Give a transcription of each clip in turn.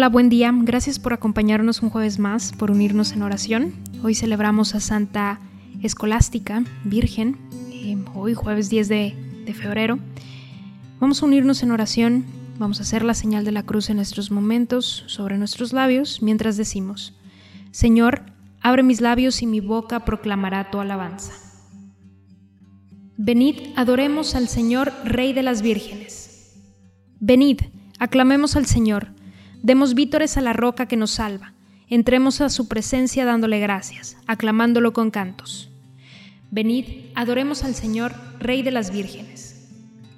Hola, buen día. Gracias por acompañarnos un jueves más, por unirnos en oración. Hoy celebramos a Santa Escolástica, Virgen, eh, hoy jueves 10 de, de febrero. Vamos a unirnos en oración, vamos a hacer la señal de la cruz en nuestros momentos sobre nuestros labios mientras decimos, Señor, abre mis labios y mi boca proclamará tu alabanza. Venid, adoremos al Señor, Rey de las vírgenes. Venid, aclamemos al Señor Demos vítores a la roca que nos salva. Entremos a su presencia dándole gracias, aclamándolo con cantos. Venid, adoremos al Señor, Rey de las vírgenes.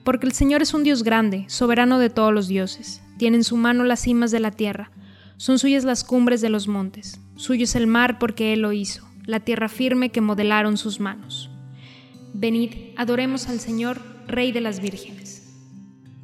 Porque el Señor es un Dios grande, soberano de todos los dioses. Tiene en su mano las cimas de la tierra. Son suyas las cumbres de los montes. Suyo es el mar porque Él lo hizo, la tierra firme que modelaron sus manos. Venid, adoremos al Señor, Rey de las vírgenes.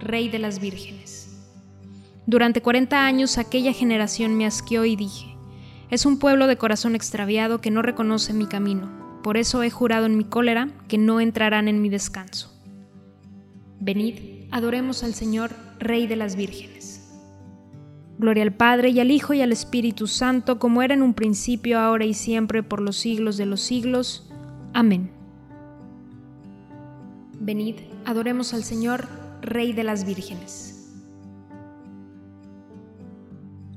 Rey de las vírgenes. Durante 40 años aquella generación me asqueó y dije, es un pueblo de corazón extraviado que no reconoce mi camino, por eso he jurado en mi cólera que no entrarán en mi descanso. Venid, adoremos al Señor, Rey de las vírgenes. Gloria al Padre y al Hijo y al Espíritu Santo, como era en un principio, ahora y siempre, por los siglos de los siglos. Amén. Venid, adoremos al Señor, Rey de las vírgenes.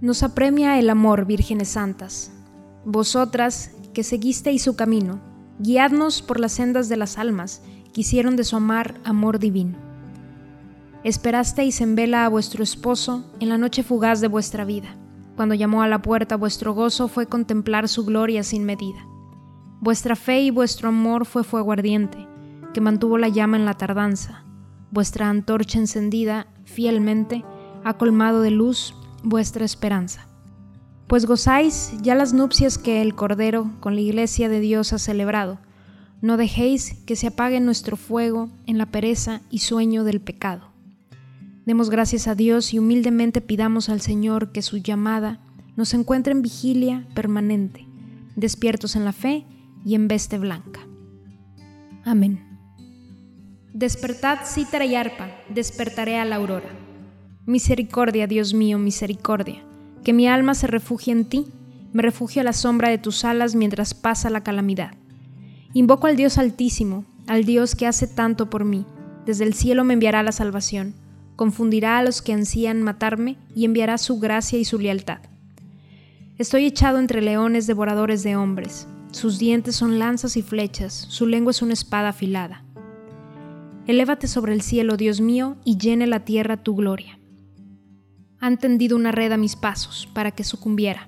nos apremia el amor, vírgenes santas. Vosotras, que seguisteis su camino, guiadnos por las sendas de las almas, que hicieron de su amar amor divino. Esperasteis en vela a vuestro esposo en la noche fugaz de vuestra vida. Cuando llamó a la puerta vuestro gozo fue contemplar su gloria sin medida. Vuestra fe y vuestro amor fue fuego ardiente, que mantuvo la llama en la tardanza. Vuestra antorcha encendida, fielmente, ha colmado de luz vuestra esperanza. Pues gozáis ya las nupcias que el Cordero con la Iglesia de Dios ha celebrado. No dejéis que se apague nuestro fuego en la pereza y sueño del pecado. Demos gracias a Dios y humildemente pidamos al Señor que su llamada nos encuentre en vigilia permanente, despiertos en la fe y en veste blanca. Amén. Despertad cítara y arpa, despertaré a la aurora. Misericordia, Dios mío, misericordia, que mi alma se refugie en ti, me refugio a la sombra de tus alas mientras pasa la calamidad. Invoco al Dios altísimo, al Dios que hace tanto por mí, desde el cielo me enviará la salvación, confundirá a los que ansían matarme y enviará su gracia y su lealtad. Estoy echado entre leones devoradores de hombres, sus dientes son lanzas y flechas, su lengua es una espada afilada. Elévate sobre el cielo, Dios mío, y llene la tierra tu gloria han tendido una red a mis pasos para que sucumbiera.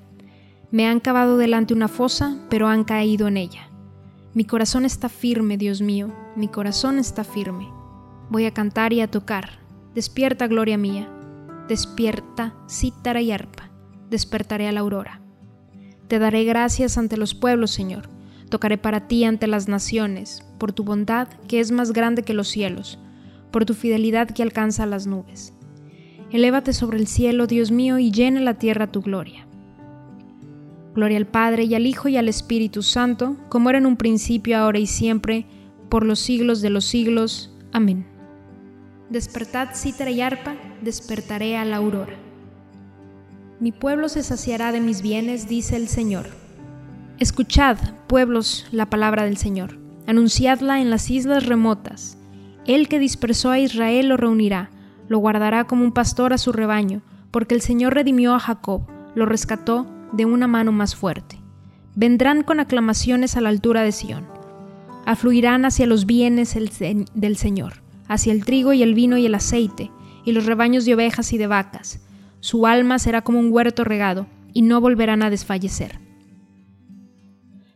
Me han cavado delante una fosa, pero han caído en ella. Mi corazón está firme, Dios mío, mi corazón está firme. Voy a cantar y a tocar. Despierta, gloria mía. Despierta, cítara y arpa. Despertaré a la aurora. Te daré gracias ante los pueblos, Señor. Tocaré para ti ante las naciones, por tu bondad que es más grande que los cielos, por tu fidelidad que alcanza las nubes. Elévate sobre el cielo, Dios mío, y llena la tierra tu gloria. Gloria al Padre y al Hijo y al Espíritu Santo, como era en un principio, ahora y siempre, por los siglos de los siglos. Amén. Despertad cítara y arpa, despertaré a la aurora. Mi pueblo se saciará de mis bienes, dice el Señor. Escuchad, pueblos, la palabra del Señor, anunciadla en las islas remotas. El que dispersó a Israel lo reunirá, lo guardará como un pastor a su rebaño, porque el Señor redimió a Jacob, lo rescató de una mano más fuerte. Vendrán con aclamaciones a la altura de Sión. Afluirán hacia los bienes del Señor, hacia el trigo y el vino y el aceite, y los rebaños de ovejas y de vacas. Su alma será como un huerto regado, y no volverán a desfallecer.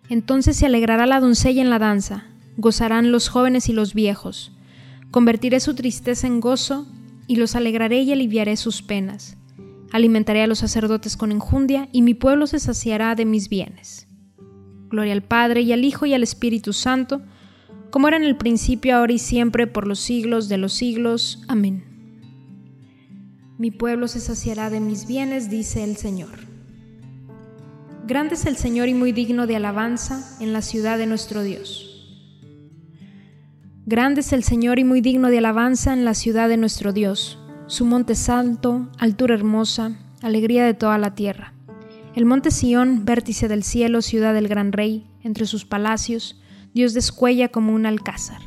Entonces se alegrará la doncella en la danza, gozarán los jóvenes y los viejos. Convertiré su tristeza en gozo, y los alegraré y aliviaré sus penas. Alimentaré a los sacerdotes con enjundia, y mi pueblo se saciará de mis bienes. Gloria al Padre y al Hijo y al Espíritu Santo, como era en el principio, ahora y siempre, por los siglos de los siglos. Amén. Mi pueblo se saciará de mis bienes, dice el Señor. Grande es el Señor y muy digno de alabanza en la ciudad de nuestro Dios. Grande es el Señor y muy digno de alabanza en la ciudad de nuestro Dios su monte santo, altura hermosa, alegría de toda la tierra. El monte Sión, vértice del cielo, ciudad del gran rey, entre sus palacios, Dios descuella como un alcázar.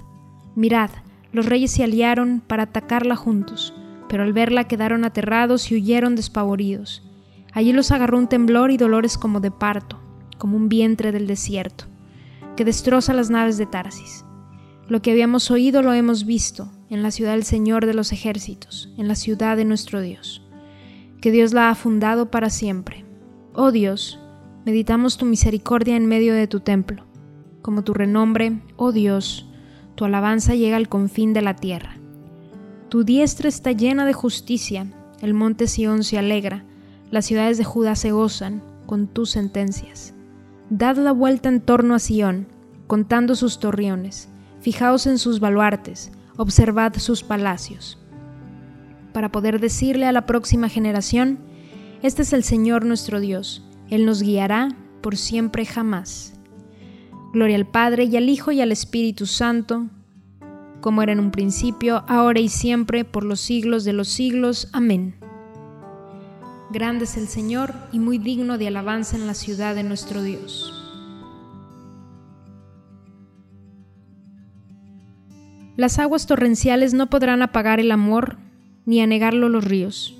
Mirad, los reyes se aliaron para atacarla juntos, pero al verla quedaron aterrados y huyeron despavoridos. Allí los agarró un temblor y dolores como de parto, como un vientre del desierto, que destroza las naves de Tarsis. Lo que habíamos oído lo hemos visto en la ciudad del Señor de los ejércitos, en la ciudad de nuestro Dios, que Dios la ha fundado para siempre. Oh Dios, meditamos tu misericordia en medio de tu templo. Como tu renombre, oh Dios, tu alabanza llega al confín de la tierra. Tu diestra está llena de justicia, el monte Sión se alegra, las ciudades de Judá se gozan con tus sentencias. Dad la vuelta en torno a Sión, contando sus torreones Fijaos en sus baluartes, observad sus palacios. Para poder decirle a la próxima generación, este es el Señor nuestro Dios, Él nos guiará por siempre jamás. Gloria al Padre y al Hijo y al Espíritu Santo, como era en un principio, ahora y siempre, por los siglos de los siglos. Amén. Grande es el Señor y muy digno de alabanza en la ciudad de nuestro Dios. Las aguas torrenciales no podrán apagar el amor ni anegarlo los ríos.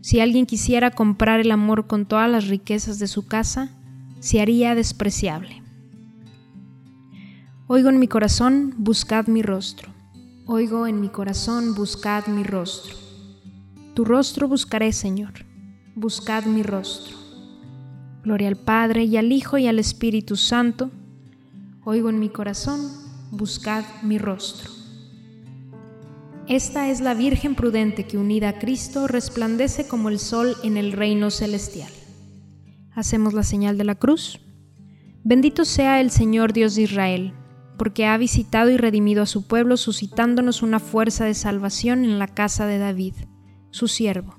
Si alguien quisiera comprar el amor con todas las riquezas de su casa, se haría despreciable. Oigo en mi corazón, buscad mi rostro. Oigo en mi corazón, buscad mi rostro. Tu rostro buscaré, Señor. Buscad mi rostro. Gloria al Padre y al Hijo y al Espíritu Santo. Oigo en mi corazón, buscad mi rostro. Esta es la Virgen prudente que unida a Cristo resplandece como el sol en el reino celestial. Hacemos la señal de la cruz. Bendito sea el Señor Dios de Israel, porque ha visitado y redimido a su pueblo, suscitándonos una fuerza de salvación en la casa de David, su siervo,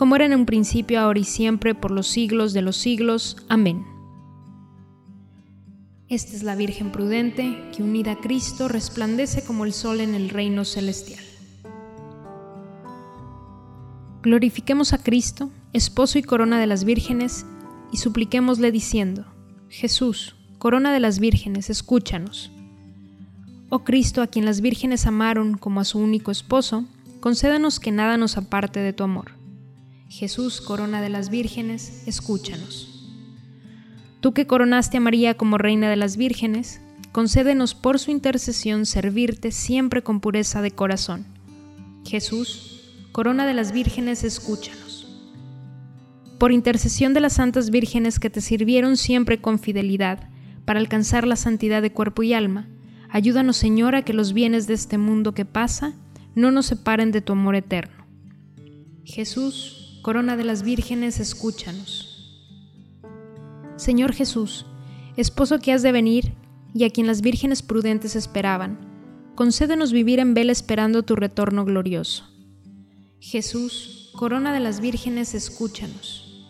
como era en un principio, ahora y siempre, por los siglos de los siglos. Amén. Esta es la Virgen prudente que unida a Cristo resplandece como el sol en el reino celestial. Glorifiquemos a Cristo, esposo y corona de las vírgenes, y supliquémosle diciendo, Jesús, corona de las vírgenes, escúchanos. Oh Cristo, a quien las vírgenes amaron como a su único esposo, concédanos que nada nos aparte de tu amor. Jesús, corona de las vírgenes, escúchanos. Tú que coronaste a María como reina de las vírgenes, concédenos por su intercesión servirte siempre con pureza de corazón. Jesús, corona de las vírgenes, escúchanos. Por intercesión de las santas vírgenes que te sirvieron siempre con fidelidad, para alcanzar la santidad de cuerpo y alma, Ayúdanos, Señor, a que los bienes de este mundo que pasa no nos separen de tu amor eterno. Jesús, corona de las vírgenes, escúchanos. Señor Jesús, esposo que has de venir y a quien las vírgenes prudentes esperaban, concédenos vivir en vela esperando tu retorno glorioso. Jesús, corona de las vírgenes, escúchanos.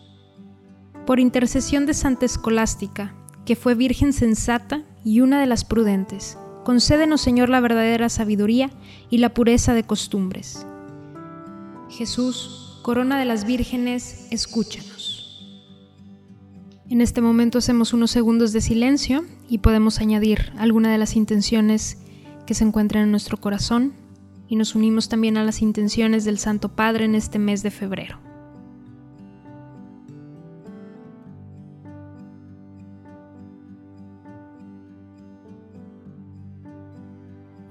Por intercesión de Santa Escolástica, que fue virgen sensata y una de las prudentes, Concédenos, Señor, la verdadera sabiduría y la pureza de costumbres. Jesús, corona de las vírgenes, escúchanos. En este momento hacemos unos segundos de silencio y podemos añadir alguna de las intenciones que se encuentran en nuestro corazón y nos unimos también a las intenciones del Santo Padre en este mes de febrero.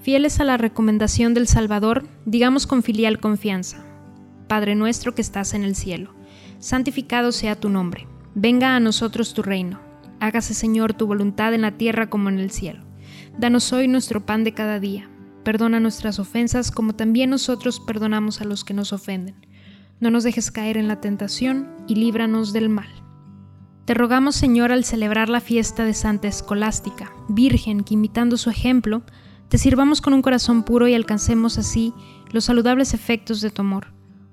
Fieles a la recomendación del Salvador, digamos con filial confianza, Padre nuestro que estás en el cielo, santificado sea tu nombre, venga a nosotros tu reino, hágase Señor tu voluntad en la tierra como en el cielo. Danos hoy nuestro pan de cada día, perdona nuestras ofensas como también nosotros perdonamos a los que nos ofenden. No nos dejes caer en la tentación y líbranos del mal. Te rogamos Señor al celebrar la fiesta de Santa Escolástica, Virgen que imitando su ejemplo, te sirvamos con un corazón puro y alcancemos así los saludables efectos de tu amor.